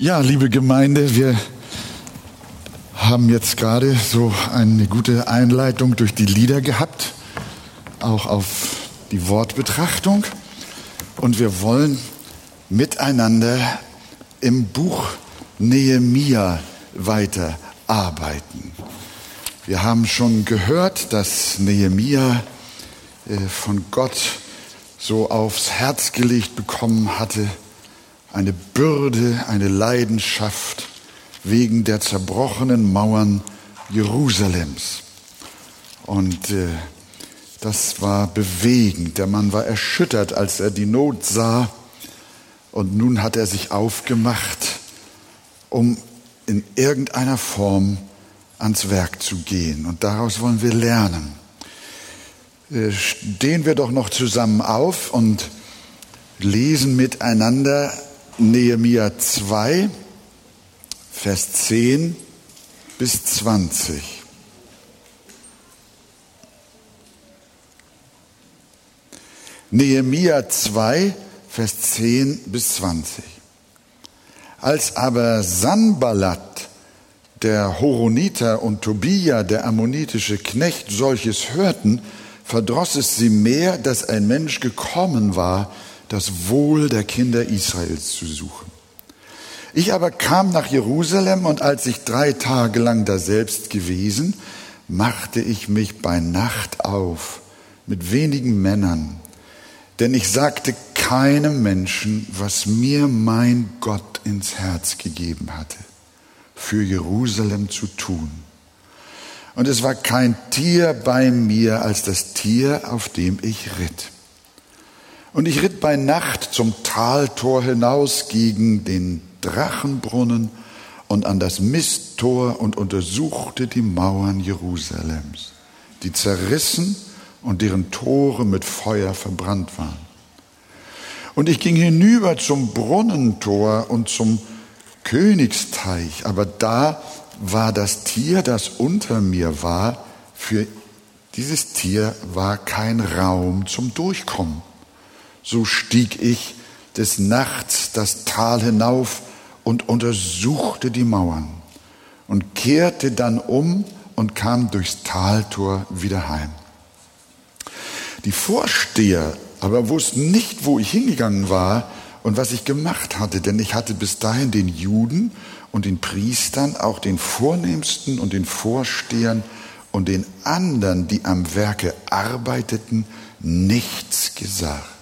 Ja, liebe Gemeinde, wir haben jetzt gerade so eine gute Einleitung durch die Lieder gehabt, auch auf die Wortbetrachtung. Und wir wollen miteinander im Buch Nehemia weiterarbeiten. Wir haben schon gehört, dass Nehemia äh, von Gott so aufs Herz gelegt bekommen hatte, eine Bürde, eine Leidenschaft wegen der zerbrochenen Mauern Jerusalems. Und äh, das war bewegend. Der Mann war erschüttert, als er die Not sah. Und nun hat er sich aufgemacht, um in irgendeiner Form ans Werk zu gehen. Und daraus wollen wir lernen. Äh, stehen wir doch noch zusammen auf und lesen miteinander Nehemia 2, Vers 10 bis 20. Nehemia 2, Vers 10 bis 20. Als aber Sanballat, der Horoniter und Tobia, der ammonitische Knecht, solches hörten, verdross es sie mehr, dass ein Mensch gekommen war, das Wohl der Kinder Israels zu suchen. Ich aber kam nach Jerusalem und als ich drei Tage lang daselbst gewesen, machte ich mich bei Nacht auf mit wenigen Männern, denn ich sagte keinem Menschen, was mir mein Gott ins Herz gegeben hatte, für Jerusalem zu tun. Und es war kein Tier bei mir als das Tier, auf dem ich ritt. Und ich ritt bei Nacht zum Taltor hinaus gegen den Drachenbrunnen und an das Misttor und untersuchte die Mauern Jerusalems, die zerrissen und deren Tore mit Feuer verbrannt waren. Und ich ging hinüber zum Brunnentor und zum Königsteich, aber da war das Tier, das unter mir war, für dieses Tier war kein Raum zum Durchkommen. So stieg ich des Nachts das Tal hinauf und untersuchte die Mauern und kehrte dann um und kam durchs Taltor wieder heim. Die Vorsteher aber wussten nicht, wo ich hingegangen war und was ich gemacht hatte, denn ich hatte bis dahin den Juden und den Priestern, auch den Vornehmsten und den Vorstehern und den anderen, die am Werke arbeiteten, nichts gesagt.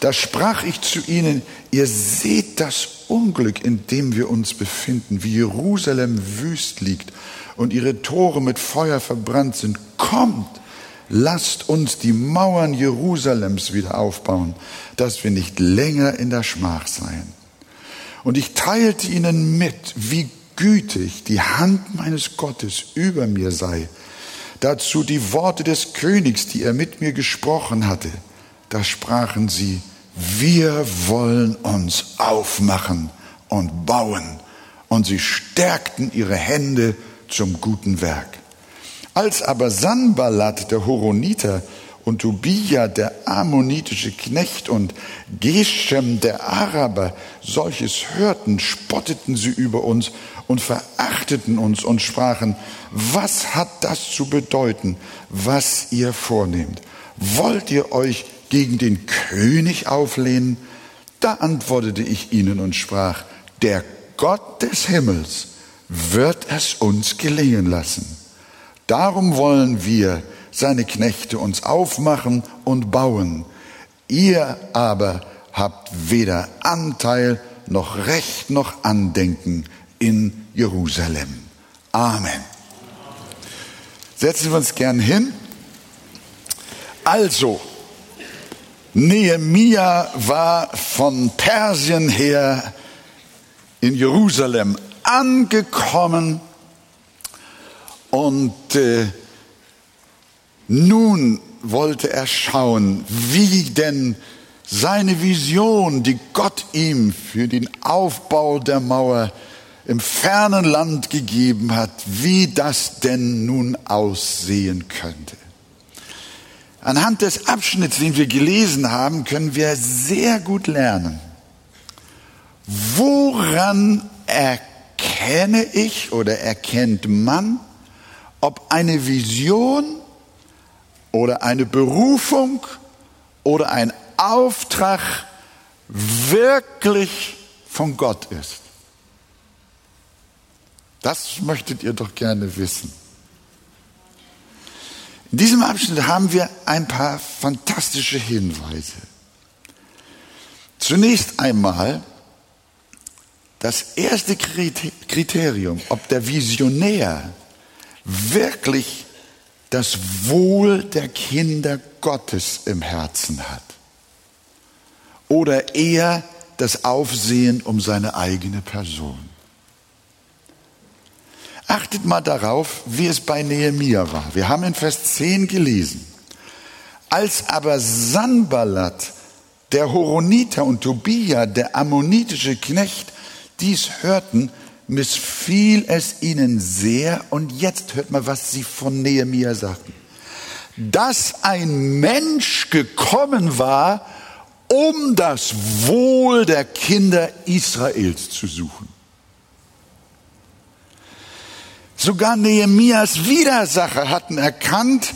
Da sprach ich zu ihnen, ihr seht das Unglück, in dem wir uns befinden, wie Jerusalem wüst liegt und ihre Tore mit Feuer verbrannt sind. Kommt, lasst uns die Mauern Jerusalems wieder aufbauen, dass wir nicht länger in der Schmach seien. Und ich teilte ihnen mit, wie gütig die Hand meines Gottes über mir sei. Dazu die Worte des Königs, die er mit mir gesprochen hatte. Da sprachen sie, wir wollen uns aufmachen und bauen. Und sie stärkten ihre Hände zum guten Werk. Als aber Sanballat, der Horoniter, und Tobia, der ammonitische Knecht, und Geshem, der Araber, solches hörten, spotteten sie über uns und verachteten uns und sprachen, was hat das zu bedeuten, was ihr vornehmt? Wollt ihr euch gegen den König auflehnen? Da antwortete ich ihnen und sprach, der Gott des Himmels wird es uns gelingen lassen. Darum wollen wir, seine Knechte, uns aufmachen und bauen. Ihr aber habt weder Anteil noch Recht noch Andenken in Jerusalem. Amen. Setzen wir uns gern hin. Also, Nehemia war von Persien her in Jerusalem angekommen und äh, nun wollte er schauen, wie denn seine Vision, die Gott ihm für den Aufbau der Mauer im fernen Land gegeben hat, wie das denn nun aussehen könnte. Anhand des Abschnitts, den wir gelesen haben, können wir sehr gut lernen, woran erkenne ich oder erkennt man, ob eine Vision oder eine Berufung oder ein Auftrag wirklich von Gott ist? Das möchtet ihr doch gerne wissen. In diesem Abschnitt haben wir ein paar fantastische Hinweise. Zunächst einmal das erste Kriterium, ob der Visionär wirklich das Wohl der Kinder Gottes im Herzen hat oder eher das Aufsehen um seine eigene Person. Achtet mal darauf, wie es bei Nehemia war. Wir haben in Vers 10 gelesen. Als aber Sanballat, der Horoniter und Tobia, der ammonitische Knecht, dies hörten, missfiel es ihnen sehr. Und jetzt hört mal, was sie von Nehemia sagten. Dass ein Mensch gekommen war, um das Wohl der Kinder Israels zu suchen. Sogar Nehemias Widersacher hatten erkannt,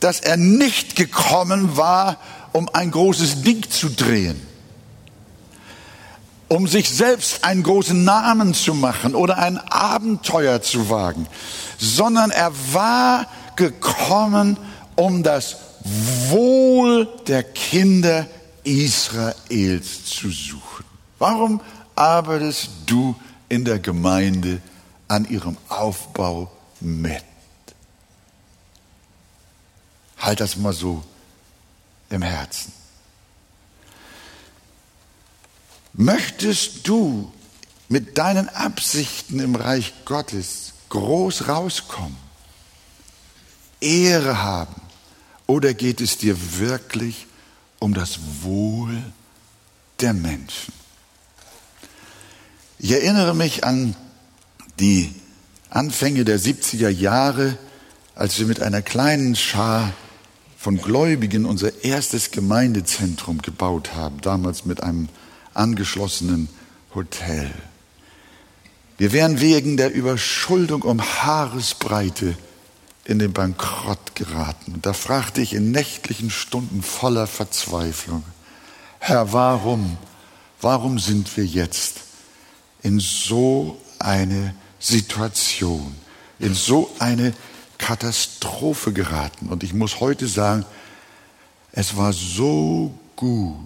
dass er nicht gekommen war, um ein großes Ding zu drehen, um sich selbst einen großen Namen zu machen oder ein Abenteuer zu wagen, sondern er war gekommen, um das Wohl der Kinder Israels zu suchen. Warum arbeitest du in der Gemeinde an ihrem Aufbau mit. Halt das mal so im Herzen. Möchtest du mit deinen Absichten im Reich Gottes groß rauskommen, Ehre haben, oder geht es dir wirklich um das Wohl der Menschen? Ich erinnere mich an die Anfänge der 70er Jahre, als wir mit einer kleinen Schar von Gläubigen unser erstes Gemeindezentrum gebaut haben, damals mit einem angeschlossenen Hotel. Wir wären wegen der Überschuldung um Haaresbreite in den Bankrott geraten. Da fragte ich in nächtlichen Stunden voller Verzweiflung, Herr, warum, warum sind wir jetzt in so eine Situation, in so eine Katastrophe geraten. Und ich muss heute sagen, es war so gut,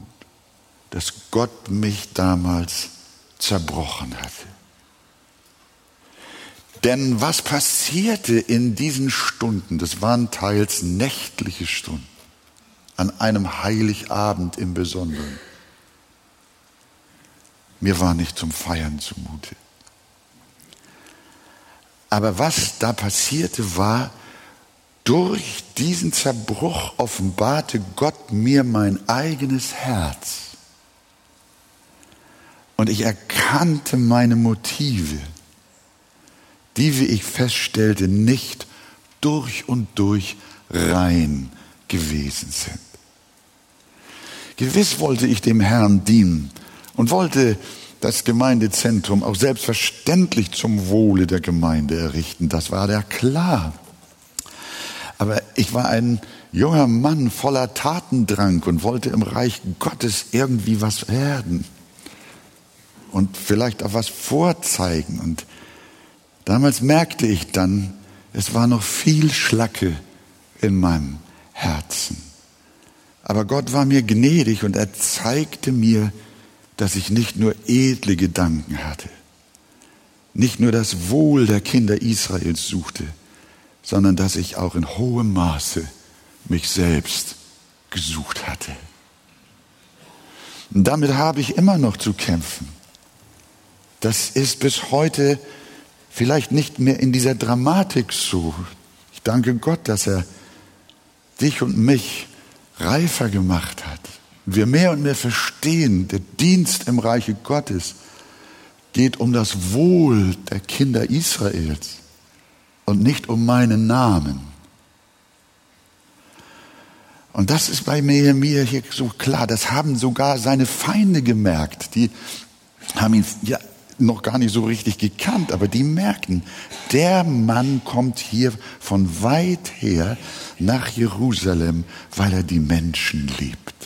dass Gott mich damals zerbrochen hatte. Denn was passierte in diesen Stunden, das waren teils nächtliche Stunden, an einem Heiligabend im Besonderen. Mir war nicht zum Feiern zumute. Aber was da passierte, war, durch diesen Zerbruch offenbarte Gott mir mein eigenes Herz. Und ich erkannte meine Motive, die, wie ich feststellte, nicht durch und durch rein gewesen sind. Gewiss wollte ich dem Herrn dienen und wollte das Gemeindezentrum auch selbstverständlich zum Wohle der Gemeinde errichten. Das war ja klar. Aber ich war ein junger Mann voller Tatendrang und wollte im Reich Gottes irgendwie was werden und vielleicht auch was vorzeigen. Und damals merkte ich dann, es war noch viel Schlacke in meinem Herzen. Aber Gott war mir gnädig und er zeigte mir, dass ich nicht nur edle Gedanken hatte, nicht nur das Wohl der Kinder Israels suchte, sondern dass ich auch in hohem Maße mich selbst gesucht hatte. Und damit habe ich immer noch zu kämpfen. Das ist bis heute vielleicht nicht mehr in dieser Dramatik so. Ich danke Gott, dass er dich und mich reifer gemacht hat wir mehr und mehr verstehen, der Dienst im Reiche Gottes geht um das Wohl der Kinder Israels und nicht um meinen Namen. Und das ist bei mir hier so klar. Das haben sogar seine Feinde gemerkt. Die haben ihn ja noch gar nicht so richtig gekannt, aber die merkten, der Mann kommt hier von weit her nach Jerusalem, weil er die Menschen liebt.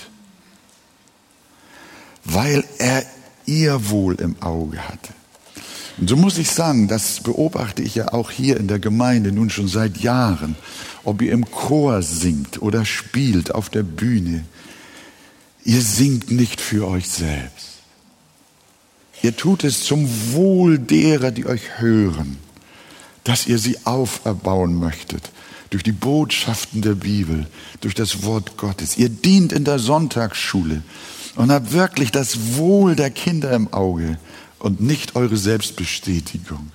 Weil er ihr Wohl im Auge hatte. Und so muss ich sagen, das beobachte ich ja auch hier in der Gemeinde nun schon seit Jahren, ob ihr im Chor singt oder spielt auf der Bühne. Ihr singt nicht für euch selbst. Ihr tut es zum Wohl derer, die euch hören, dass ihr sie auferbauen möchtet durch die Botschaften der Bibel, durch das Wort Gottes. Ihr dient in der Sonntagsschule und habt wirklich das Wohl der Kinder im Auge und nicht eure Selbstbestätigung.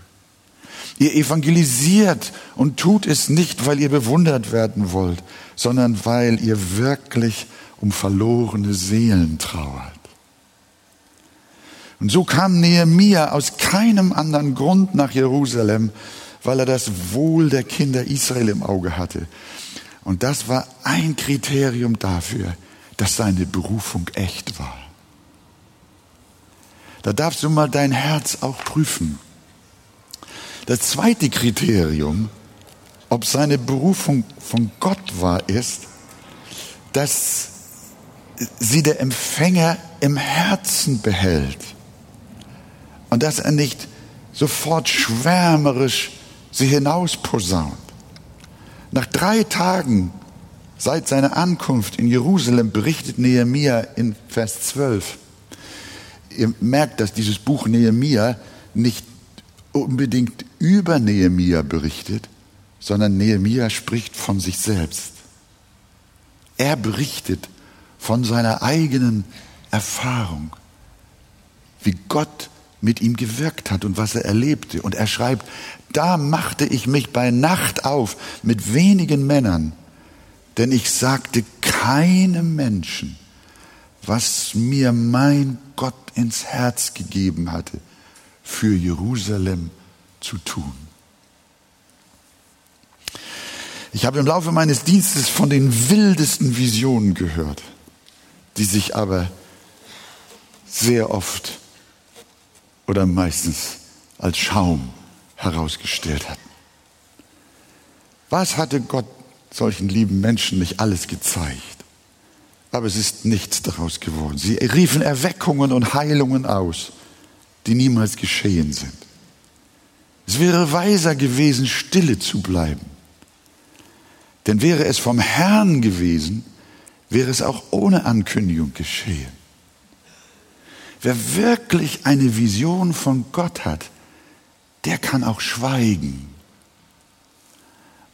Ihr evangelisiert und tut es nicht, weil ihr bewundert werden wollt, sondern weil ihr wirklich um verlorene Seelen trauert. Und so kam Nehemia aus keinem anderen Grund nach Jerusalem, weil er das Wohl der Kinder Israel im Auge hatte. Und das war ein Kriterium dafür, dass seine Berufung echt war. Da darfst du mal dein Herz auch prüfen. Das zweite Kriterium, ob seine Berufung von Gott war, ist, dass sie der Empfänger im Herzen behält und dass er nicht sofort schwärmerisch sie hinausposaunt. Nach drei Tagen seit seiner Ankunft in Jerusalem berichtet Nehemia in Vers 12, ihr merkt, dass dieses Buch Nehemia nicht unbedingt über Nehemia berichtet, sondern Nehemia spricht von sich selbst. Er berichtet von seiner eigenen Erfahrung, wie Gott mit ihm gewirkt hat und was er erlebte. Und er schreibt, da machte ich mich bei Nacht auf mit wenigen Männern, denn ich sagte keinem Menschen, was mir mein Gott ins Herz gegeben hatte, für Jerusalem zu tun. Ich habe im Laufe meines Dienstes von den wildesten Visionen gehört, die sich aber sehr oft oder meistens als Schaum herausgestellt hatten. Was hatte Gott solchen lieben Menschen nicht alles gezeigt? aber es ist nichts daraus geworden. Sie riefen Erweckungen und Heilungen aus, die niemals geschehen sind. Es wäre weiser gewesen, stille zu bleiben. Denn wäre es vom Herrn gewesen, wäre es auch ohne Ankündigung geschehen. Wer wirklich eine Vision von Gott hat, der kann auch schweigen.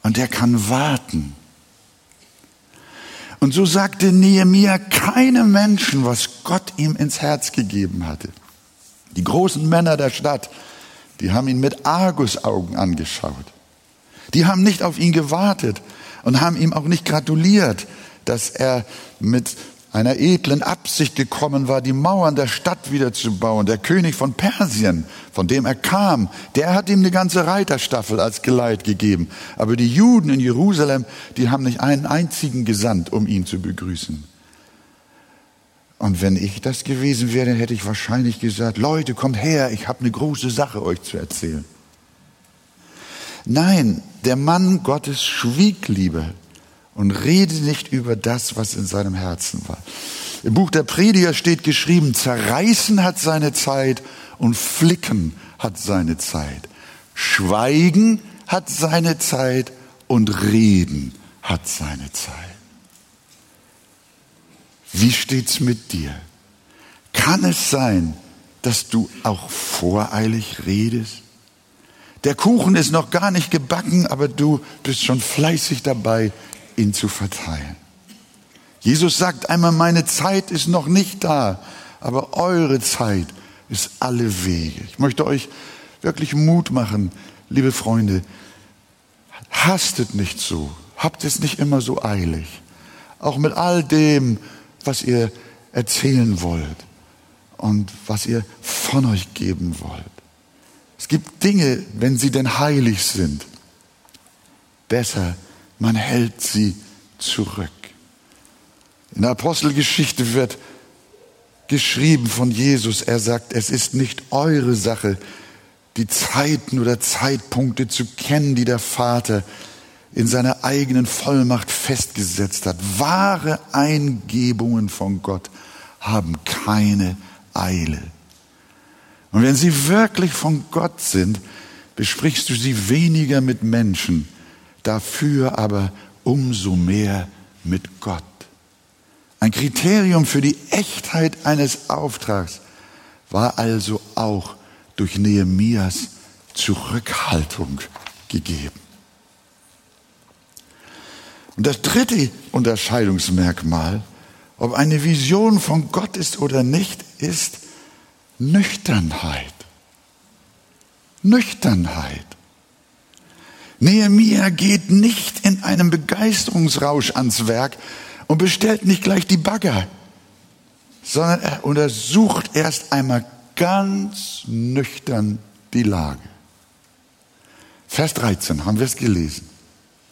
Und der kann warten und so sagte Nehemia keinem Menschen, was Gott ihm ins Herz gegeben hatte. Die großen Männer der Stadt, die haben ihn mit Argusaugen angeschaut. Die haben nicht auf ihn gewartet und haben ihm auch nicht gratuliert, dass er mit einer edlen Absicht gekommen war, die Mauern der Stadt wieder zu bauen. Der König von Persien, von dem er kam, der hat ihm eine ganze Reiterstaffel als Geleit gegeben. Aber die Juden in Jerusalem, die haben nicht einen einzigen gesandt, um ihn zu begrüßen. Und wenn ich das gewesen wäre, hätte ich wahrscheinlich gesagt, Leute, kommt her, ich habe eine große Sache euch zu erzählen. Nein, der Mann Gottes schwieg lieber und rede nicht über das, was in seinem Herzen war. Im Buch der Prediger steht geschrieben, zerreißen hat seine Zeit und flicken hat seine Zeit. Schweigen hat seine Zeit und reden hat seine Zeit. Wie steht's mit dir? Kann es sein, dass du auch voreilig redest? Der Kuchen ist noch gar nicht gebacken, aber du bist schon fleißig dabei, ihn zu verteilen. Jesus sagt einmal, meine Zeit ist noch nicht da, aber eure Zeit ist alle Wege. Ich möchte euch wirklich Mut machen, liebe Freunde, hastet nicht so, habt es nicht immer so eilig, auch mit all dem, was ihr erzählen wollt und was ihr von euch geben wollt. Es gibt Dinge, wenn sie denn heilig sind, besser man hält sie zurück. In der Apostelgeschichte wird geschrieben von Jesus. Er sagt, es ist nicht eure Sache, die Zeiten oder Zeitpunkte zu kennen, die der Vater in seiner eigenen Vollmacht festgesetzt hat. Wahre Eingebungen von Gott haben keine Eile. Und wenn sie wirklich von Gott sind, besprichst du sie weniger mit Menschen, dafür aber umso mehr mit Gott. Ein Kriterium für die Echtheit eines Auftrags war also auch durch Nehemias Zurückhaltung gegeben. Und das dritte Unterscheidungsmerkmal, ob eine Vision von Gott ist oder nicht, ist Nüchternheit. Nüchternheit. Nehemiah geht nicht in einem Begeisterungsrausch ans Werk und bestellt nicht gleich die Bagger, sondern er untersucht erst einmal ganz nüchtern die Lage. Vers 13 haben wir es gelesen.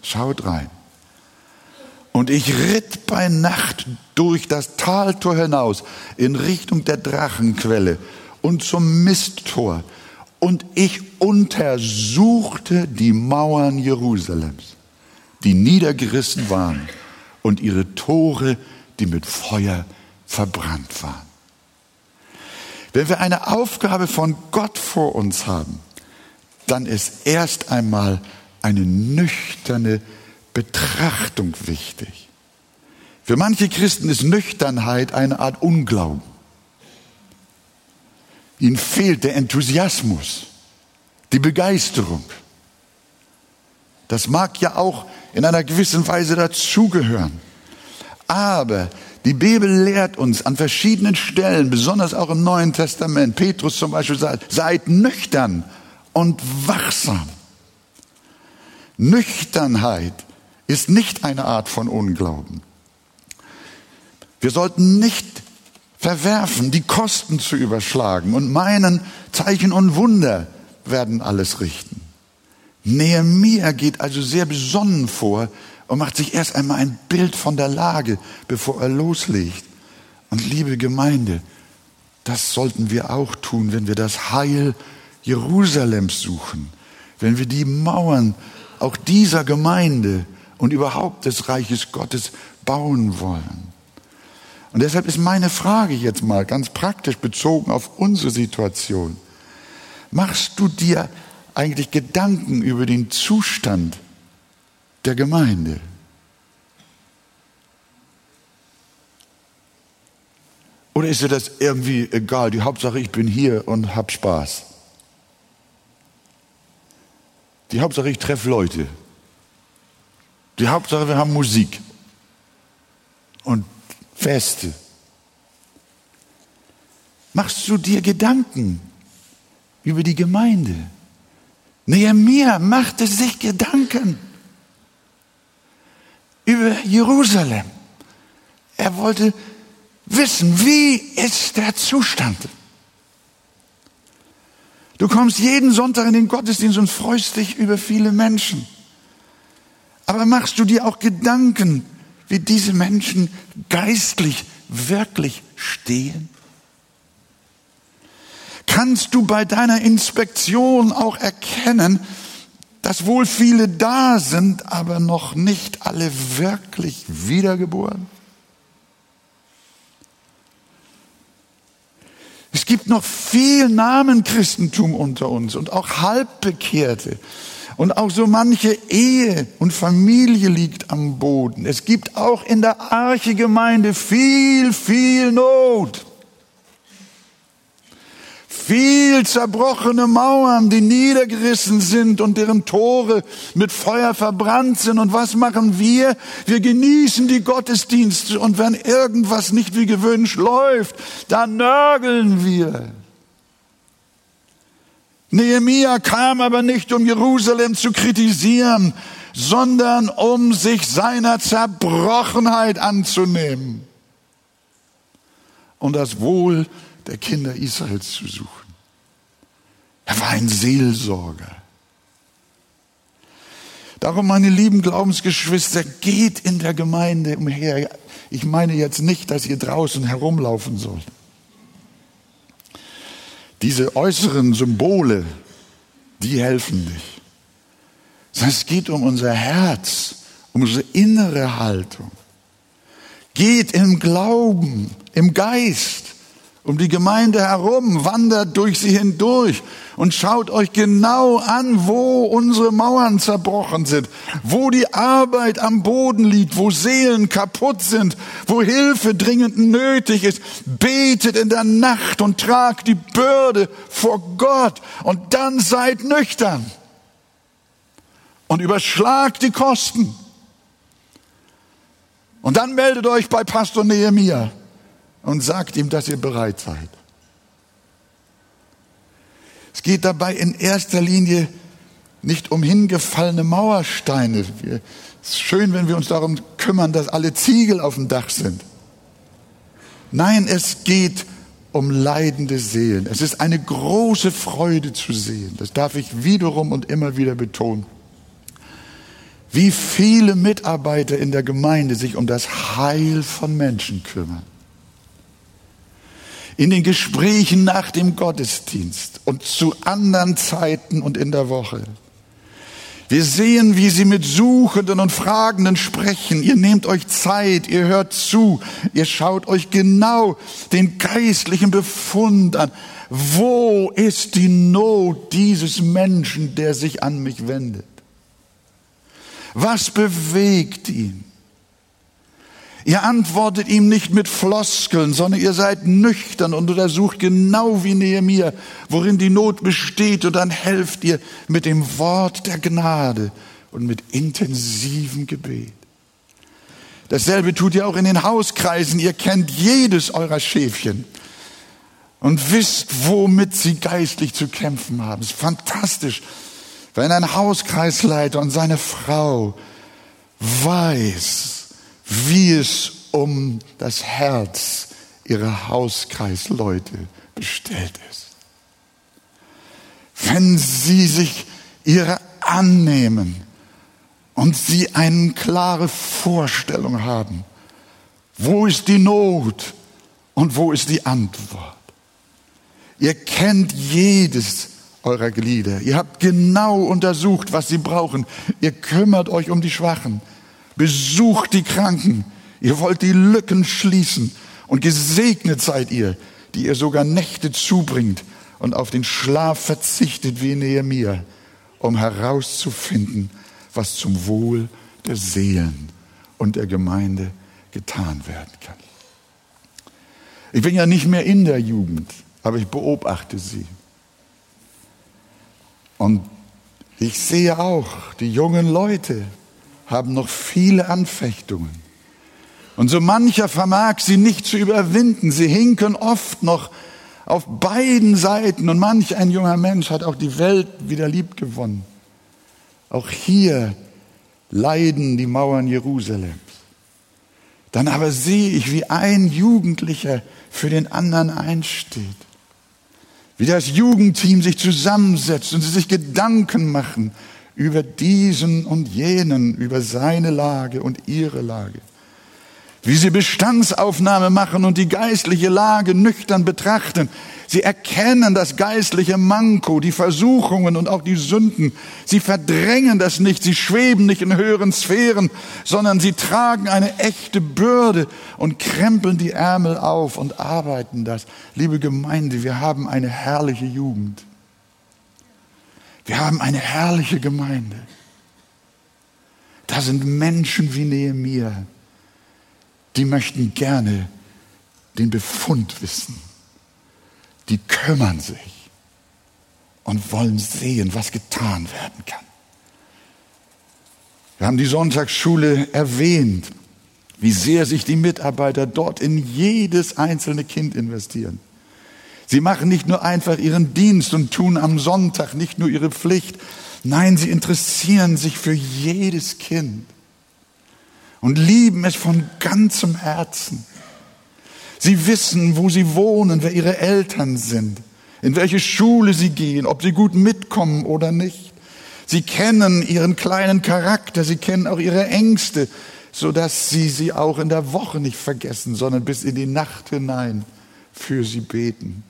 Schaut rein. Und ich ritt bei Nacht durch das Taltor hinaus in Richtung der Drachenquelle und zum Misttor. Und ich untersuchte die Mauern Jerusalems, die niedergerissen waren, und ihre Tore, die mit Feuer verbrannt waren. Wenn wir eine Aufgabe von Gott vor uns haben, dann ist erst einmal eine nüchterne Betrachtung wichtig. Für manche Christen ist Nüchternheit eine Art Unglauben. Ihnen fehlt der Enthusiasmus, die Begeisterung. Das mag ja auch in einer gewissen Weise dazugehören. Aber die Bibel lehrt uns an verschiedenen Stellen, besonders auch im Neuen Testament, Petrus zum Beispiel sagt, seid nüchtern und wachsam. Nüchternheit ist nicht eine Art von Unglauben. Wir sollten nicht verwerfen, die Kosten zu überschlagen und meinen, Zeichen und Wunder werden alles richten. Nehemiah geht also sehr besonnen vor und macht sich erst einmal ein Bild von der Lage, bevor er loslegt. Und liebe Gemeinde, das sollten wir auch tun, wenn wir das Heil Jerusalems suchen, wenn wir die Mauern auch dieser Gemeinde und überhaupt des Reiches Gottes bauen wollen. Und deshalb ist meine Frage jetzt mal ganz praktisch bezogen auf unsere Situation. Machst du dir eigentlich Gedanken über den Zustand der Gemeinde? Oder ist dir das irgendwie egal? Die Hauptsache, ich bin hier und hab Spaß. Die Hauptsache, ich treffe Leute. Die Hauptsache, wir haben Musik und Feste. Machst du dir Gedanken über die Gemeinde? Nehemiah machte sich Gedanken über Jerusalem. Er wollte wissen, wie ist der Zustand? Du kommst jeden Sonntag in den Gottesdienst und freust dich über viele Menschen. Aber machst du dir auch Gedanken, wie diese Menschen geistlich wirklich stehen? Kannst du bei deiner Inspektion auch erkennen, dass wohl viele da sind, aber noch nicht alle wirklich wiedergeboren? Es gibt noch viel Namenchristentum unter uns und auch Halbbekehrte. Und auch so manche Ehe und Familie liegt am Boden. Es gibt auch in der Arche-Gemeinde viel, viel Not. Viel zerbrochene Mauern, die niedergerissen sind und deren Tore mit Feuer verbrannt sind. Und was machen wir? Wir genießen die Gottesdienste und wenn irgendwas nicht wie gewünscht läuft, dann nörgeln wir. Nehemia kam aber nicht, um Jerusalem zu kritisieren, sondern um sich seiner Zerbrochenheit anzunehmen und das Wohl der Kinder Israels zu suchen. Er war ein Seelsorger. Darum, meine lieben Glaubensgeschwister, geht in der Gemeinde umher. Ich meine jetzt nicht, dass ihr draußen herumlaufen sollt. Diese äußeren Symbole, die helfen nicht. Es geht um unser Herz, um unsere innere Haltung. Geht im Glauben, im Geist um die Gemeinde herum, wandert durch sie hindurch und schaut euch genau an, wo unsere Mauern zerbrochen sind, wo die Arbeit am Boden liegt, wo Seelen kaputt sind, wo Hilfe dringend nötig ist. Betet in der Nacht und tragt die Bürde vor Gott und dann seid nüchtern und überschlagt die Kosten. Und dann meldet euch bei Pastor Nehemiah und sagt ihm, dass ihr bereit seid. Es geht dabei in erster Linie nicht um hingefallene Mauersteine. Es ist schön, wenn wir uns darum kümmern, dass alle Ziegel auf dem Dach sind. Nein, es geht um leidende Seelen. Es ist eine große Freude zu sehen. Das darf ich wiederum und immer wieder betonen. Wie viele Mitarbeiter in der Gemeinde sich um das Heil von Menschen kümmern in den Gesprächen nach dem Gottesdienst und zu anderen Zeiten und in der Woche. Wir sehen, wie sie mit Suchenden und Fragenden sprechen. Ihr nehmt euch Zeit, ihr hört zu, ihr schaut euch genau den geistlichen Befund an. Wo ist die Not dieses Menschen, der sich an mich wendet? Was bewegt ihn? Ihr antwortet ihm nicht mit Floskeln, sondern ihr seid nüchtern und untersucht genau wie Nehemiah, worin die Not besteht und dann helft ihr mit dem Wort der Gnade und mit intensivem Gebet. Dasselbe tut ihr auch in den Hauskreisen. Ihr kennt jedes eurer Schäfchen und wisst, womit sie geistlich zu kämpfen haben. Es ist fantastisch, wenn ein Hauskreisleiter und seine Frau weiß, wie es um das Herz ihrer Hauskreisleute bestellt ist. Wenn sie sich ihre annehmen und sie eine klare Vorstellung haben, wo ist die Not und wo ist die Antwort. Ihr kennt jedes eurer Glieder. Ihr habt genau untersucht, was sie brauchen. Ihr kümmert euch um die Schwachen. Besucht die Kranken. Ihr wollt die Lücken schließen. Und gesegnet seid ihr, die ihr sogar Nächte zubringt und auf den Schlaf verzichtet wie Nehemiah, um herauszufinden, was zum Wohl der Seelen und der Gemeinde getan werden kann. Ich bin ja nicht mehr in der Jugend, aber ich beobachte sie. Und ich sehe auch die jungen Leute, haben noch viele Anfechtungen. Und so mancher vermag sie nicht zu überwinden. Sie hinken oft noch auf beiden Seiten und manch ein junger Mensch hat auch die Welt wieder lieb gewonnen. Auch hier leiden die Mauern Jerusalems. Dann aber sehe ich, wie ein Jugendlicher für den anderen einsteht. Wie das Jugendteam sich zusammensetzt und sie sich Gedanken machen über diesen und jenen, über seine Lage und ihre Lage. Wie sie Bestandsaufnahme machen und die geistliche Lage nüchtern betrachten. Sie erkennen das geistliche Manko, die Versuchungen und auch die Sünden. Sie verdrängen das nicht, sie schweben nicht in höheren Sphären, sondern sie tragen eine echte Bürde und krempeln die Ärmel auf und arbeiten das. Liebe Gemeinde, wir haben eine herrliche Jugend. Wir haben eine herrliche Gemeinde. Da sind Menschen wie Nehemiah, die möchten gerne den Befund wissen. Die kümmern sich und wollen sehen, was getan werden kann. Wir haben die Sonntagsschule erwähnt, wie sehr sich die Mitarbeiter dort in jedes einzelne Kind investieren. Sie machen nicht nur einfach ihren Dienst und tun am Sonntag nicht nur ihre Pflicht. Nein, sie interessieren sich für jedes Kind und lieben es von ganzem Herzen. Sie wissen, wo sie wohnen, wer ihre Eltern sind, in welche Schule sie gehen, ob sie gut mitkommen oder nicht. Sie kennen ihren kleinen Charakter, sie kennen auch ihre Ängste, so dass sie sie auch in der Woche nicht vergessen, sondern bis in die Nacht hinein für sie beten.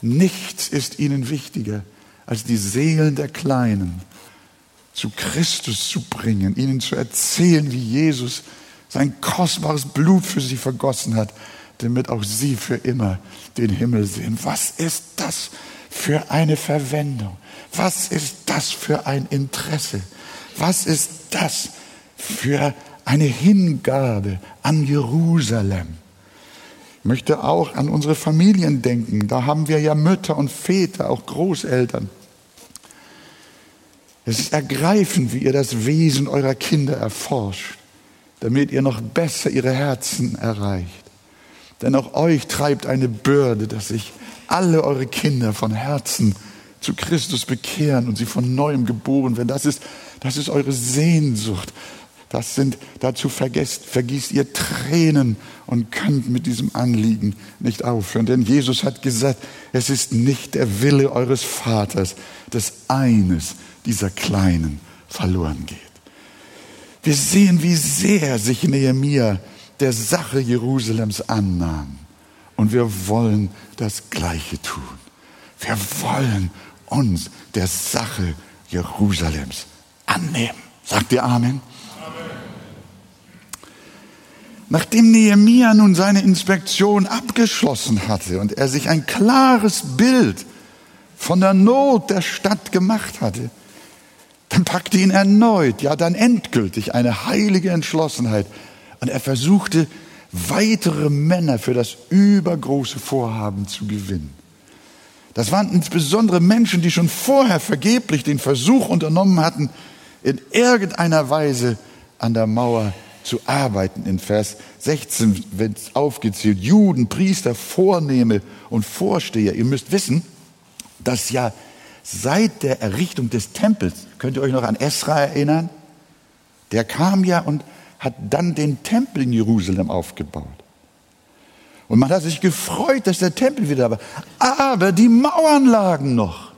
Nichts ist ihnen wichtiger, als die Seelen der Kleinen zu Christus zu bringen, ihnen zu erzählen, wie Jesus sein kostbares Blut für sie vergossen hat, damit auch sie für immer den Himmel sehen. Was ist das für eine Verwendung? Was ist das für ein Interesse? Was ist das für eine Hingabe an Jerusalem? Ich möchte auch an unsere Familien denken. Da haben wir ja Mütter und Väter, auch Großeltern. Es ist ergreifend, wie ihr das Wesen eurer Kinder erforscht, damit ihr noch besser ihre Herzen erreicht. Denn auch euch treibt eine Bürde, dass sich alle eure Kinder von Herzen zu Christus bekehren und sie von neuem geboren werden. Das ist, das ist eure Sehnsucht. Das sind, dazu vergesst, vergießt ihr Tränen und könnt mit diesem Anliegen nicht aufhören. Denn Jesus hat gesagt, es ist nicht der Wille eures Vaters, dass eines dieser Kleinen verloren geht. Wir sehen, wie sehr sich Nehemia der Sache Jerusalems annahm. Und wir wollen das Gleiche tun. Wir wollen uns der Sache Jerusalems annehmen. Sagt ihr Amen? Nachdem Nehemia nun seine Inspektion abgeschlossen hatte und er sich ein klares Bild von der Not der Stadt gemacht hatte, dann packte ihn erneut, ja dann endgültig eine heilige Entschlossenheit und er versuchte weitere Männer für das übergroße Vorhaben zu gewinnen. Das waren insbesondere Menschen, die schon vorher vergeblich den Versuch unternommen hatten, in irgendeiner Weise an der Mauer zu arbeiten. In Vers 16 wird aufgezählt, Juden, Priester, Vornehme und Vorsteher. Ihr müsst wissen, dass ja seit der Errichtung des Tempels, könnt ihr euch noch an Esra erinnern? Der kam ja und hat dann den Tempel in Jerusalem aufgebaut. Und man hat sich gefreut, dass der Tempel wieder war. Aber die Mauern lagen noch.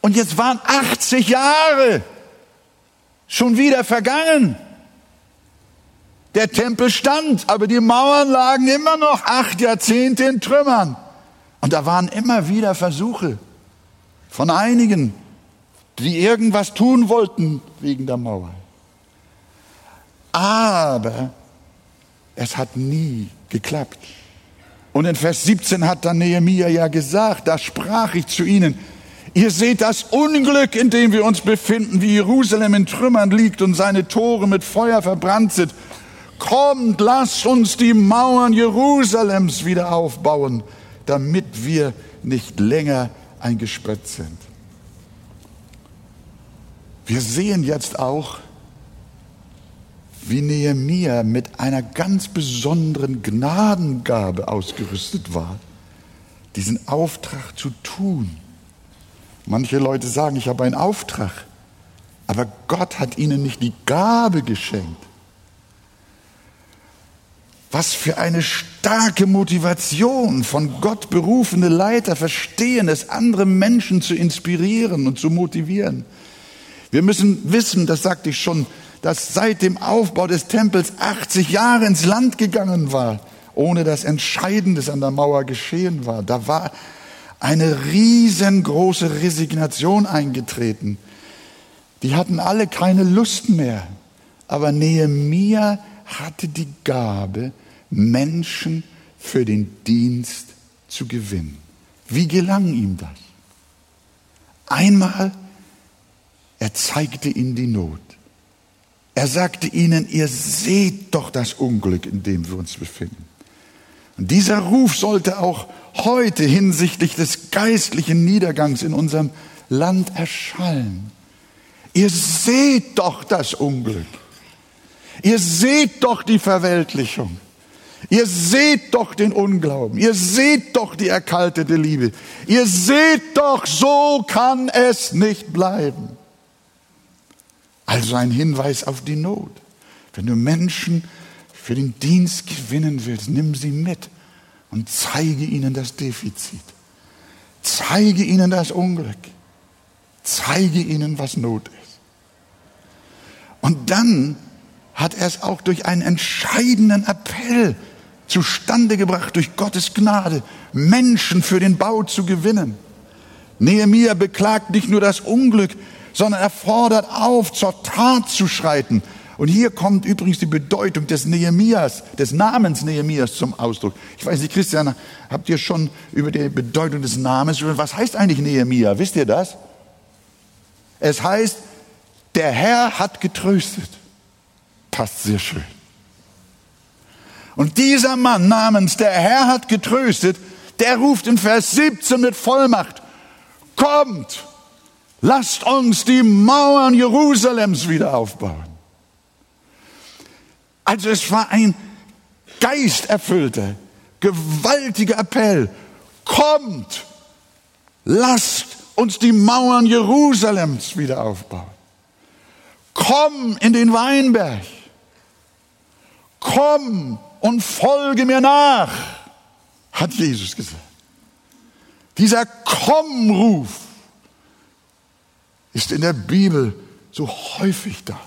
Und jetzt waren 80 Jahre schon wieder vergangen. Der Tempel stand, aber die Mauern lagen immer noch acht Jahrzehnte in Trümmern. Und da waren immer wieder Versuche von einigen, die irgendwas tun wollten wegen der Mauer. Aber es hat nie geklappt. Und in Vers 17 hat dann Nehemiah ja gesagt, da sprach ich zu ihnen, ihr seht das Unglück, in dem wir uns befinden, wie Jerusalem in Trümmern liegt und seine Tore mit Feuer verbrannt sind kommt, lasst uns die Mauern Jerusalems wieder aufbauen, damit wir nicht länger eingesperrt sind. Wir sehen jetzt auch, wie Nehemia mit einer ganz besonderen Gnadengabe ausgerüstet war, diesen Auftrag zu tun. Manche Leute sagen, ich habe einen Auftrag, aber Gott hat ihnen nicht die Gabe geschenkt, was für eine starke Motivation von Gott berufene Leiter verstehen es, andere Menschen zu inspirieren und zu motivieren. Wir müssen wissen, das sagte ich schon, dass seit dem Aufbau des Tempels 80 Jahre ins Land gegangen war, ohne dass Entscheidendes an der Mauer geschehen war. Da war eine riesengroße Resignation eingetreten. Die hatten alle keine Lust mehr. Aber Nehemia hatte die Gabe, Menschen für den Dienst zu gewinnen. Wie gelang ihm das? Einmal, er zeigte ihnen die Not. Er sagte ihnen, ihr seht doch das Unglück, in dem wir uns befinden. Und dieser Ruf sollte auch heute hinsichtlich des geistlichen Niedergangs in unserem Land erschallen. Ihr seht doch das Unglück. Ihr seht doch die Verweltlichung. Ihr seht doch den Unglauben. Ihr seht doch die erkaltete Liebe. Ihr seht doch, so kann es nicht bleiben. Also ein Hinweis auf die Not. Wenn du Menschen für den Dienst gewinnen willst, nimm sie mit und zeige ihnen das Defizit. Zeige ihnen das Unglück. Zeige ihnen, was Not ist. Und dann hat er es auch durch einen entscheidenden Appell zustande gebracht durch Gottes Gnade, Menschen für den Bau zu gewinnen. Nehemia beklagt nicht nur das Unglück, sondern er fordert auf, zur Tat zu schreiten. Und hier kommt übrigens die Bedeutung des Nehemias, des Namens Nehemias zum Ausdruck. Ich weiß nicht, Christian, habt ihr schon über die Bedeutung des Namens, was heißt eigentlich Nehemia? Wisst ihr das? Es heißt, der Herr hat getröstet. Passt sehr schön. Und dieser Mann namens der Herr hat getröstet, der ruft in Vers 17 mit Vollmacht, kommt, lasst uns die Mauern Jerusalems wieder aufbauen. Also es war ein geisterfüllter, gewaltiger Appell. Kommt, lasst uns die Mauern Jerusalems wieder aufbauen. Komm in den Weinberg. Komm und folge mir nach, hat Jesus gesagt. Dieser Kommruf ist in der Bibel so häufig da.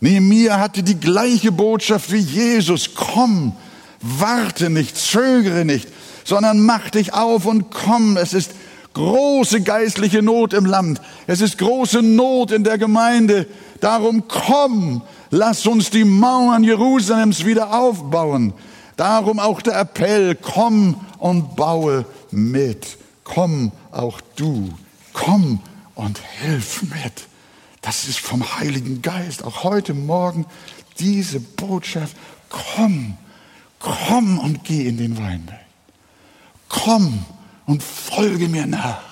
Nehemiah hatte die gleiche Botschaft wie Jesus. Komm, warte nicht, zögere nicht, sondern mach dich auf und komm. Es ist große geistliche Not im Land. Es ist große Not in der Gemeinde. Darum komm, lass uns die Mauern Jerusalems wieder aufbauen. Darum auch der Appell, komm und baue mit. Komm auch du. Komm und hilf mit. Das ist vom Heiligen Geist. Auch heute Morgen diese Botschaft. Komm, komm und geh in den Weinberg. Komm und folge mir nach.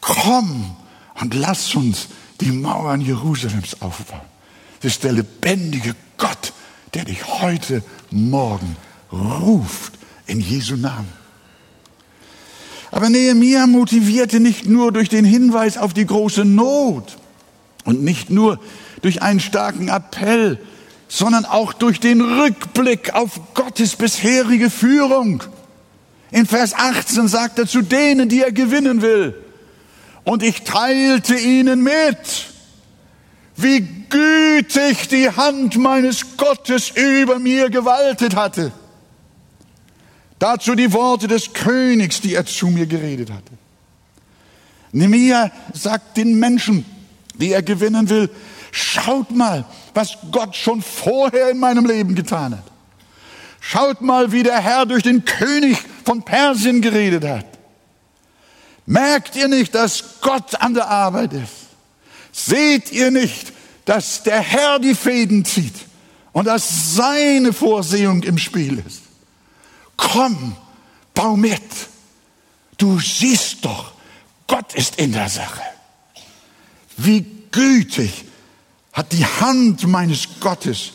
Komm und lass uns die Mauern Jerusalems aufbauen. Das ist der lebendige Gott, der dich heute Morgen ruft in Jesu Namen. Aber Nehemiah motivierte nicht nur durch den Hinweis auf die große Not und nicht nur durch einen starken Appell, sondern auch durch den Rückblick auf Gottes bisherige Führung. In Vers 18 sagt er zu denen, die er gewinnen will. Und ich teilte ihnen mit, wie gütig die Hand meines Gottes über mir gewaltet hatte. Dazu die Worte des Königs, die er zu mir geredet hatte. Nemia sagt den Menschen, die er gewinnen will, schaut mal, was Gott schon vorher in meinem Leben getan hat. Schaut mal, wie der Herr durch den König von Persien geredet hat. Merkt ihr nicht, dass Gott an der Arbeit ist? Seht ihr nicht, dass der Herr die Fäden zieht und dass seine Vorsehung im Spiel ist? Komm, bau mit. Du siehst doch, Gott ist in der Sache. Wie gütig hat die Hand meines Gottes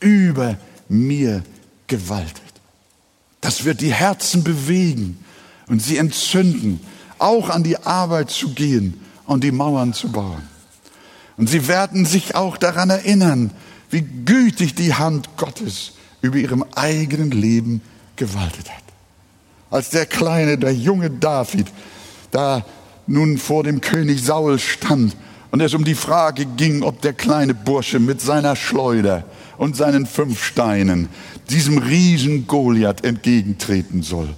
über mir gewaltet. Das wird die Herzen bewegen und sie entzünden, auch an die Arbeit zu gehen und die Mauern zu bauen. Und sie werden sich auch daran erinnern, wie gütig die Hand Gottes über ihrem eigenen Leben gewaltet hat. Als der kleine, der junge David da nun vor dem König Saul stand und es um die Frage ging, ob der kleine Bursche mit seiner Schleuder und seinen fünf Steinen diesem Riesen Goliath entgegentreten soll.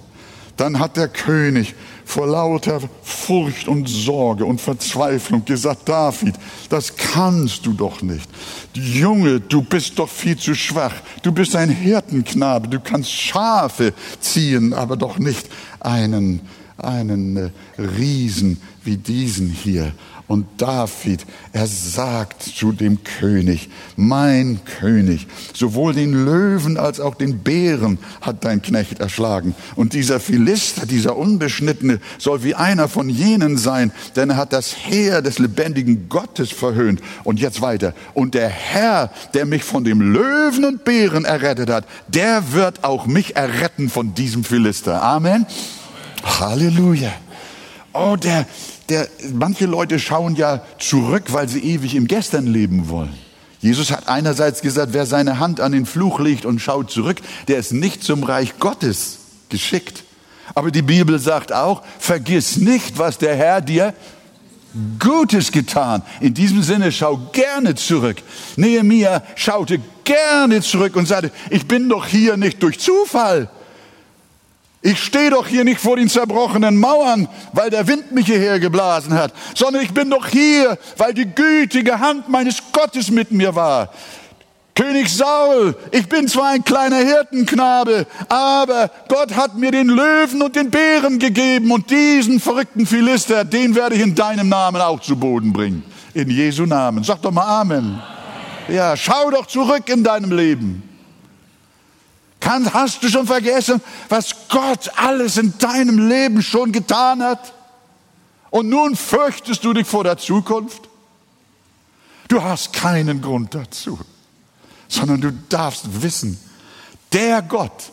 Dann hat der König vor lauter Furcht und Sorge und Verzweiflung gesagt, David, das kannst du doch nicht. Junge, du bist doch viel zu schwach. Du bist ein Hirtenknabe, du kannst Schafe ziehen, aber doch nicht einen, einen äh, Riesen wie diesen hier. Und David, er sagt zu dem König, mein König, sowohl den Löwen als auch den Bären hat dein Knecht erschlagen. Und dieser Philister, dieser Unbeschnittene, soll wie einer von jenen sein, denn er hat das Heer des lebendigen Gottes verhöhnt. Und jetzt weiter. Und der Herr, der mich von dem Löwen und Bären errettet hat, der wird auch mich erretten von diesem Philister. Amen. Halleluja. Oh, der, der, manche Leute schauen ja zurück, weil sie ewig im Gestern leben wollen. Jesus hat einerseits gesagt, wer seine Hand an den Fluch legt und schaut zurück, der ist nicht zum Reich Gottes geschickt. Aber die Bibel sagt auch, vergiss nicht, was der Herr dir Gutes getan. In diesem Sinne schau gerne zurück. Nehemiah schaute gerne zurück und sagte, ich bin doch hier nicht durch Zufall. Ich stehe doch hier nicht vor den zerbrochenen Mauern, weil der Wind mich hierher geblasen hat, sondern ich bin doch hier, weil die gütige Hand meines Gottes mit mir war. König Saul, ich bin zwar ein kleiner Hirtenknabe, aber Gott hat mir den Löwen und den Bären gegeben und diesen verrückten Philister, den werde ich in deinem Namen auch zu Boden bringen. In Jesu Namen. Sag doch mal Amen. Ja, schau doch zurück in deinem Leben. Kann, hast du schon vergessen, was Gott alles in deinem Leben schon getan hat? Und nun fürchtest du dich vor der Zukunft? Du hast keinen Grund dazu sondern du darfst wissen, der Gott,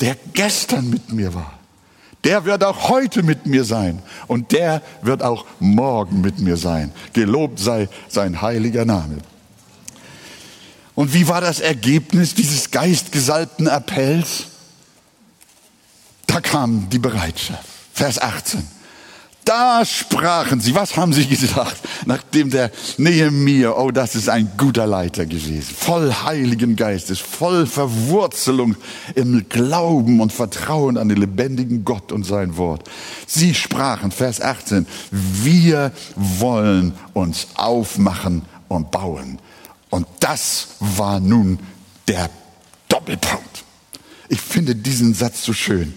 der gestern mit mir war, der wird auch heute mit mir sein und der wird auch morgen mit mir sein. Gelobt sei sein heiliger Name. Und wie war das Ergebnis dieses geistgesalbten Appells? Da kam die Bereitschaft. Vers 18. Da sprachen sie, was haben sie gesagt, nachdem der Nehemiah, oh, das ist ein guter Leiter gewesen, voll Heiligen Geistes, voll Verwurzelung im Glauben und Vertrauen an den lebendigen Gott und sein Wort. Sie sprachen, Vers 18, wir wollen uns aufmachen und bauen. Und das war nun der Doppelpunkt. Ich finde diesen Satz so schön.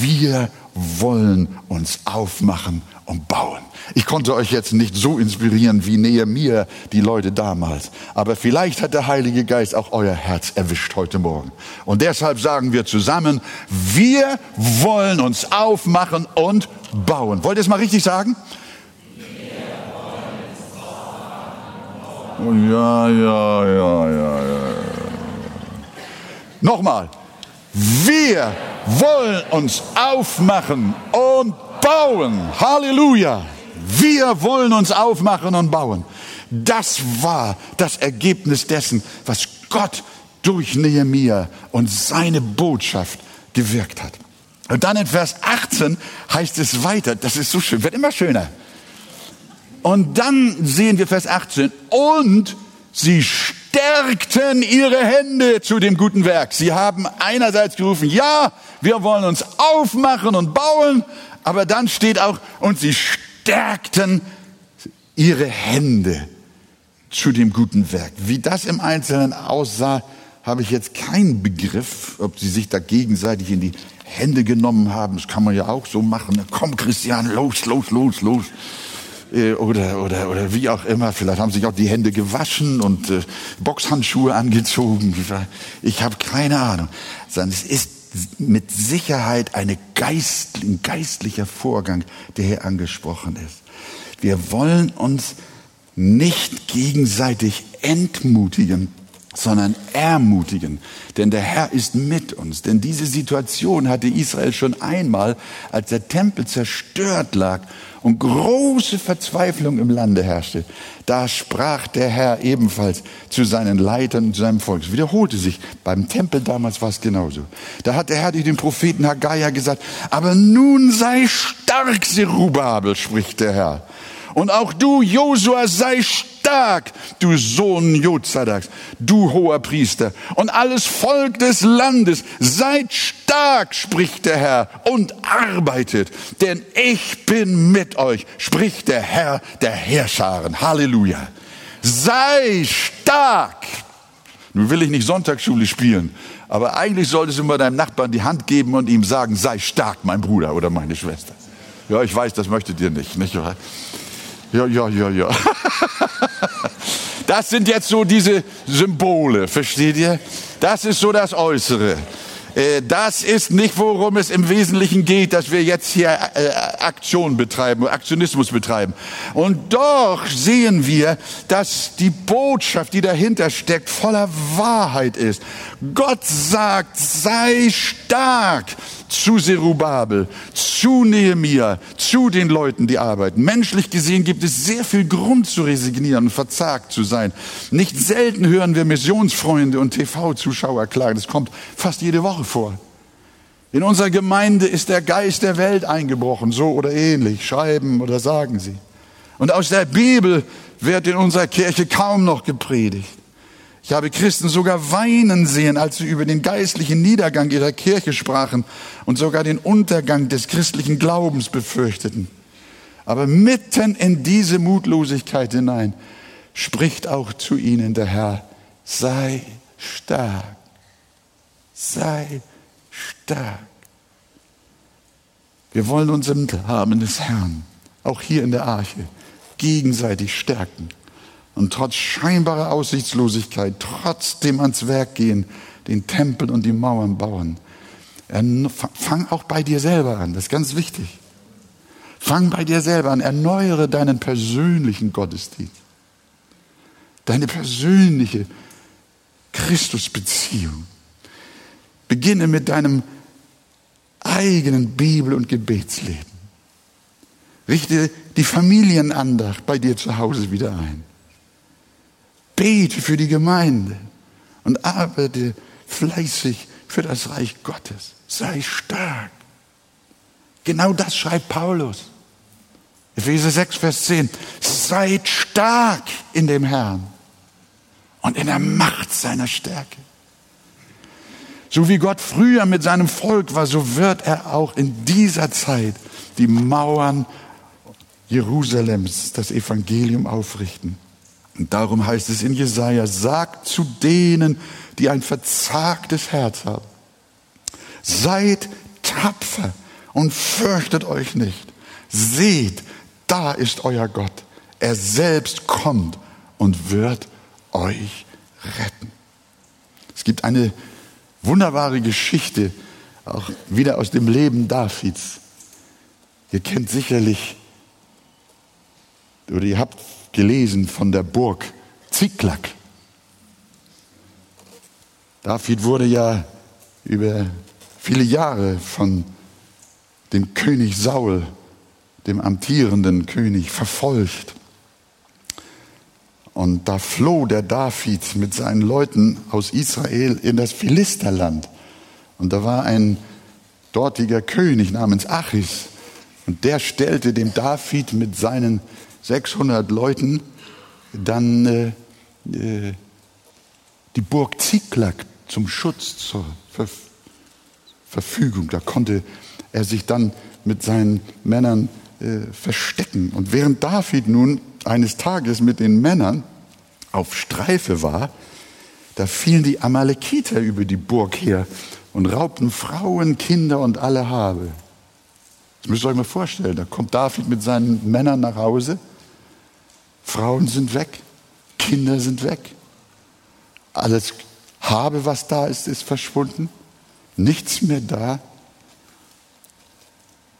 Wir wollen uns aufmachen und bauen. Ich konnte euch jetzt nicht so inspirieren wie Nehemiah die Leute damals, aber vielleicht hat der Heilige Geist auch euer Herz erwischt heute Morgen. Und deshalb sagen wir zusammen, wir wollen uns aufmachen und bauen. Wollt ihr es mal richtig sagen? Ja, ja, ja, ja, ja. Nochmal. Wir wollen uns aufmachen und bauen. Halleluja. Wir wollen uns aufmachen und bauen. Das war das Ergebnis dessen, was Gott durch Nehemia und seine Botschaft gewirkt hat. Und dann in Vers 18 heißt es weiter, das ist so schön, wird immer schöner. Und dann sehen wir Vers 18, und sie stärkten ihre Hände zu dem guten Werk. Sie haben einerseits gerufen, ja, wir wollen uns aufmachen und bauen, aber dann steht auch, und sie stärkten ihre Hände zu dem guten Werk. Wie das im Einzelnen aussah, habe ich jetzt keinen Begriff, ob sie sich da gegenseitig in die Hände genommen haben. Das kann man ja auch so machen. Komm, Christian, los, los, los, los. Äh, oder, oder, oder wie auch immer. Vielleicht haben sich auch die Hände gewaschen und äh, Boxhandschuhe angezogen. Ich habe keine Ahnung. Sondern es ist mit Sicherheit eine Geist, ein geistlicher Vorgang, der hier angesprochen ist. Wir wollen uns nicht gegenseitig entmutigen, sondern ermutigen. Denn der Herr ist mit uns. Denn diese Situation hatte Israel schon einmal, als der Tempel zerstört lag und große Verzweiflung im Lande herrschte. Da sprach der Herr ebenfalls zu seinen Leitern und zu seinem Volk. Es wiederholte sich. Beim Tempel damals war es genauso. Da hat der Herr durch den Propheten Haggaia gesagt, aber nun sei stark, Zerubabel, spricht der Herr. Und auch du, Josua, sei stark, du Sohn Jozadaks, du hoher Priester. Und alles Volk des Landes, seid stark, spricht der Herr, und arbeitet, denn ich bin mit euch, spricht der Herr der Herrscharen. Halleluja. Sei stark. Nun will ich nicht Sonntagsschule spielen, aber eigentlich solltest du mal deinem Nachbarn die Hand geben und ihm sagen, sei stark, mein Bruder oder meine Schwester. Ja, ich weiß, das möchtet ihr nicht, nicht wahr? Ja, ja, ja, ja. Das sind jetzt so diese Symbole, versteht ihr? Das ist so das Äußere. Äh, das ist nicht, worum es im Wesentlichen geht, dass wir jetzt hier äh, Aktion betreiben, Aktionismus betreiben. Und doch sehen wir, dass die Botschaft, die dahinter steckt, voller Wahrheit ist. Gott sagt, sei stark zu Zerubabel, zu Nehemia, zu den Leuten, die arbeiten. Menschlich gesehen gibt es sehr viel Grund zu resignieren und verzagt zu sein. Nicht selten hören wir Missionsfreunde und TV-Zuschauer klagen. Das kommt fast jede Woche vor. In unserer Gemeinde ist der Geist der Welt eingebrochen, so oder ähnlich, schreiben oder sagen sie. Und aus der Bibel wird in unserer Kirche kaum noch gepredigt. Ich habe Christen sogar weinen sehen, als sie über den geistlichen Niedergang ihrer Kirche sprachen und sogar den Untergang des christlichen Glaubens befürchteten. Aber mitten in diese Mutlosigkeit hinein spricht auch zu ihnen der Herr, sei stark, sei stark. Wir wollen uns im Namen des Herrn, auch hier in der Arche, gegenseitig stärken und trotz scheinbarer Aussichtslosigkeit trotzdem ans Werk gehen, den Tempel und die Mauern bauen. Fang auch bei dir selber an, das ist ganz wichtig. Fang bei dir selber an, erneuere deinen persönlichen Gottesdienst, deine persönliche Christusbeziehung. Beginne mit deinem eigenen Bibel- und Gebetsleben. Richte die Familienandacht bei dir zu Hause wieder ein. Bete für die Gemeinde und arbeite fleißig für das Reich Gottes. Sei stark. Genau das schreibt Paulus. Epheser 6, Vers 10. Seid stark in dem Herrn und in der Macht seiner Stärke. So wie Gott früher mit seinem Volk war, so wird er auch in dieser Zeit die Mauern Jerusalems, das Evangelium aufrichten. Und darum heißt es in Jesaja, sagt zu denen, die ein verzagtes Herz haben, seid tapfer und fürchtet euch nicht. Seht, da ist euer Gott. Er selbst kommt und wird euch retten. Es gibt eine wunderbare Geschichte, auch wieder aus dem Leben Davids. Ihr kennt sicherlich, oder ihr habt gelesen von der Burg Ziklag. David wurde ja über viele Jahre von dem König Saul, dem amtierenden König, verfolgt. Und da floh der David mit seinen Leuten aus Israel in das Philisterland. Und da war ein dortiger König namens Achis. Und der stellte dem David mit seinen 600 Leuten dann äh, äh, die Burg Ziklag zum Schutz zur Ver Verfügung. Da konnte er sich dann mit seinen Männern äh, verstecken. Und während David nun eines Tages mit den Männern auf Streife war, da fielen die Amalekiter über die Burg her und raubten Frauen, Kinder und alle Habe. Das müsst ihr euch mal vorstellen. Da kommt David mit seinen Männern nach Hause. Frauen sind weg, Kinder sind weg. Alles Habe, was da ist, ist verschwunden. Nichts mehr da.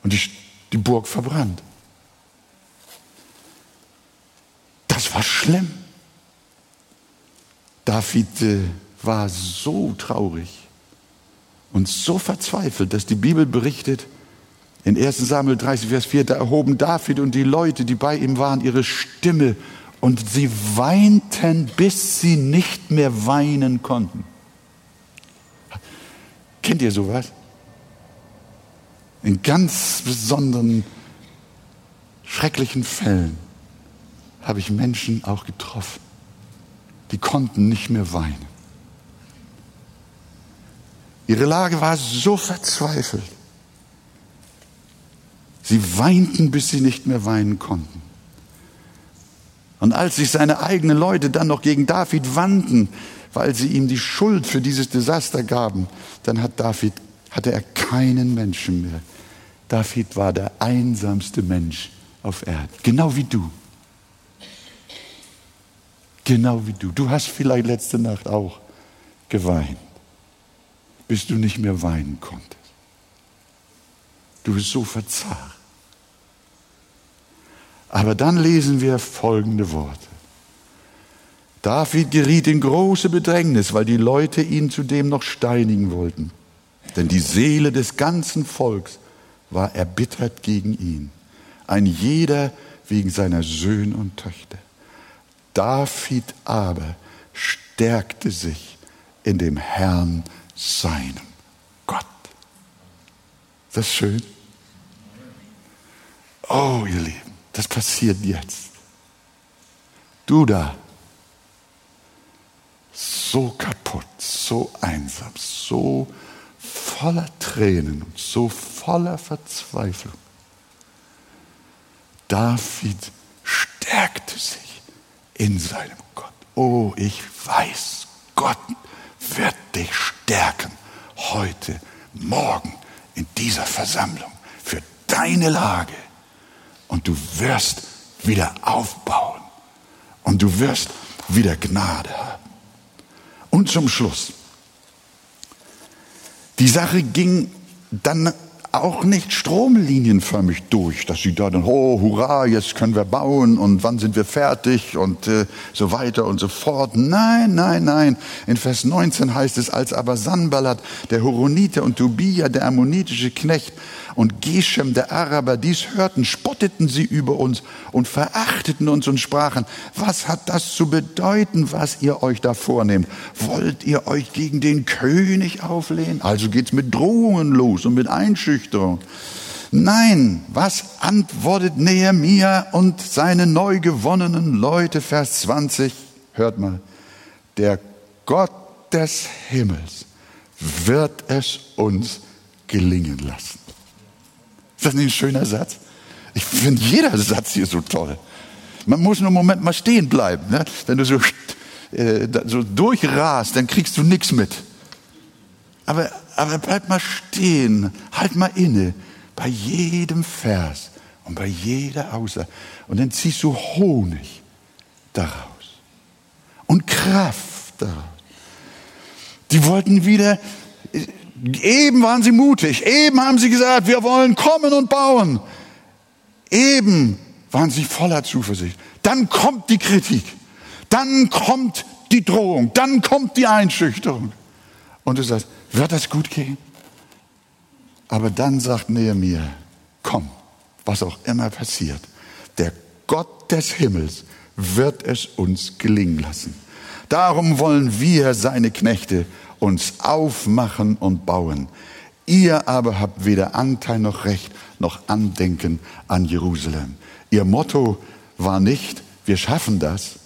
Und die, die Burg verbrannt. Das war schlimm. David äh, war so traurig und so verzweifelt, dass die Bibel berichtet, in 1 Samuel 30, Vers 4, da erhoben David und die Leute, die bei ihm waren, ihre Stimme und sie weinten, bis sie nicht mehr weinen konnten. Kennt ihr sowas? In ganz besonderen, schrecklichen Fällen habe ich Menschen auch getroffen, die konnten nicht mehr weinen. Ihre Lage war so verzweifelt. Sie weinten, bis sie nicht mehr weinen konnten. Und als sich seine eigenen Leute dann noch gegen David wandten, weil sie ihm die Schuld für dieses Desaster gaben, dann hat David, hatte er keinen Menschen mehr. David war der einsamste Mensch auf Erden, genau wie du. Genau wie du. Du hast vielleicht letzte Nacht auch geweint, bis du nicht mehr weinen konntest. Du bist so verzagt. Aber dann lesen wir folgende Worte. David geriet in große Bedrängnis, weil die Leute ihn zudem noch steinigen wollten. Denn die Seele des ganzen Volks war erbittert gegen ihn. Ein jeder wegen seiner Söhne und Töchter. David aber stärkte sich in dem Herrn seinem. Ist das schön? Oh, ihr Lieben, das passiert jetzt. du da, so kaputt, so einsam, so voller Tränen und so voller Verzweiflung. David stärkte sich in seinem Gott. Oh, ich weiß, Gott wird dich stärken heute, morgen in dieser Versammlung für deine Lage. Und du wirst wieder aufbauen. Und du wirst wieder Gnade haben. Und zum Schluss. Die Sache ging dann auch nicht stromlinienförmig durch, dass sie da dann, oh, hurra, jetzt können wir bauen und wann sind wir fertig und äh, so weiter und so fort. Nein, nein, nein. In Vers 19 heißt es, als aber Sanballat, der Horoniter und Tobia, der ammonitische Knecht und Geshem, der Araber, dies hörten, spotteten sie über uns und verachteten uns und sprachen, was hat das zu bedeuten, was ihr euch da vornehmt? Wollt ihr euch gegen den König auflehnen? Also geht's mit Drohungen los und mit Einschüchterung. Nein, was antwortet Nehemia und seine neu gewonnenen Leute, Vers 20, hört mal, der Gott des Himmels wird es uns gelingen lassen. Ist das nicht ein schöner Satz? Ich finde jeder Satz hier so toll. Man muss nur einen Moment mal stehen bleiben. Ne? Wenn du so, äh, so durchrast, dann kriegst du nichts mit. Aber, aber bleib mal stehen, halt mal inne bei jedem Vers und bei jeder Aussage. Und dann ziehst du Honig daraus und Kraft daraus. Die wollten wieder Eben waren sie mutig, eben haben sie gesagt, wir wollen kommen und bauen. Eben waren sie voller Zuversicht. Dann kommt die Kritik, dann kommt die Drohung, dann kommt die Einschüchterung. Und du sagst, wird das gut gehen? Aber dann sagt Nehemiah, komm, was auch immer passiert, der Gott des Himmels wird es uns gelingen lassen. Darum wollen wir, seine Knechte, uns aufmachen und bauen. Ihr aber habt weder Anteil noch Recht noch Andenken an Jerusalem. Ihr Motto war nicht, wir schaffen das,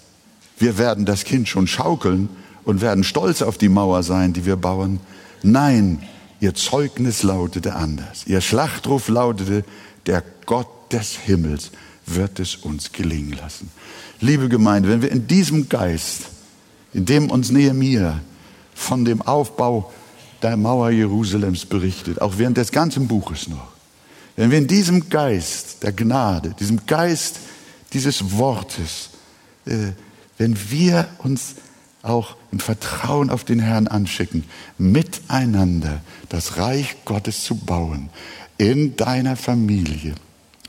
wir werden das Kind schon schaukeln und werden stolz auf die Mauer sein, die wir bauen. Nein, ihr Zeugnis lautete anders. Ihr Schlachtruf lautete, der Gott des Himmels wird es uns gelingen lassen. Liebe Gemeinde, wenn wir in diesem Geist, in dem uns Nehemiah von dem Aufbau der Mauer Jerusalems berichtet, auch während des ganzen Buches noch. Wenn wir in diesem Geist der Gnade, diesem Geist dieses Wortes, äh, wenn wir uns auch im Vertrauen auf den Herrn anschicken, miteinander das Reich Gottes zu bauen, in deiner Familie,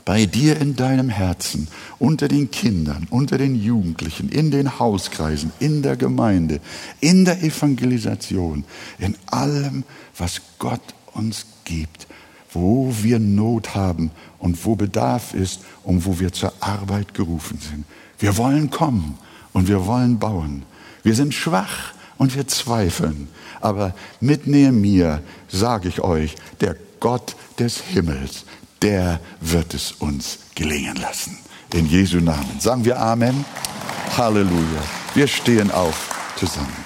bei dir in deinem Herzen, unter den Kindern, unter den Jugendlichen, in den Hauskreisen, in der Gemeinde, in der Evangelisation, in allem, was Gott uns gibt, wo wir Not haben und wo Bedarf ist und wo wir zur Arbeit gerufen sind. Wir wollen kommen und wir wollen bauen. Wir sind schwach und wir zweifeln. Aber mit mir sage ich euch, der Gott des Himmels, der wird es uns gelingen lassen. In Jesu Namen. Sagen wir Amen. Halleluja. Wir stehen auf zusammen.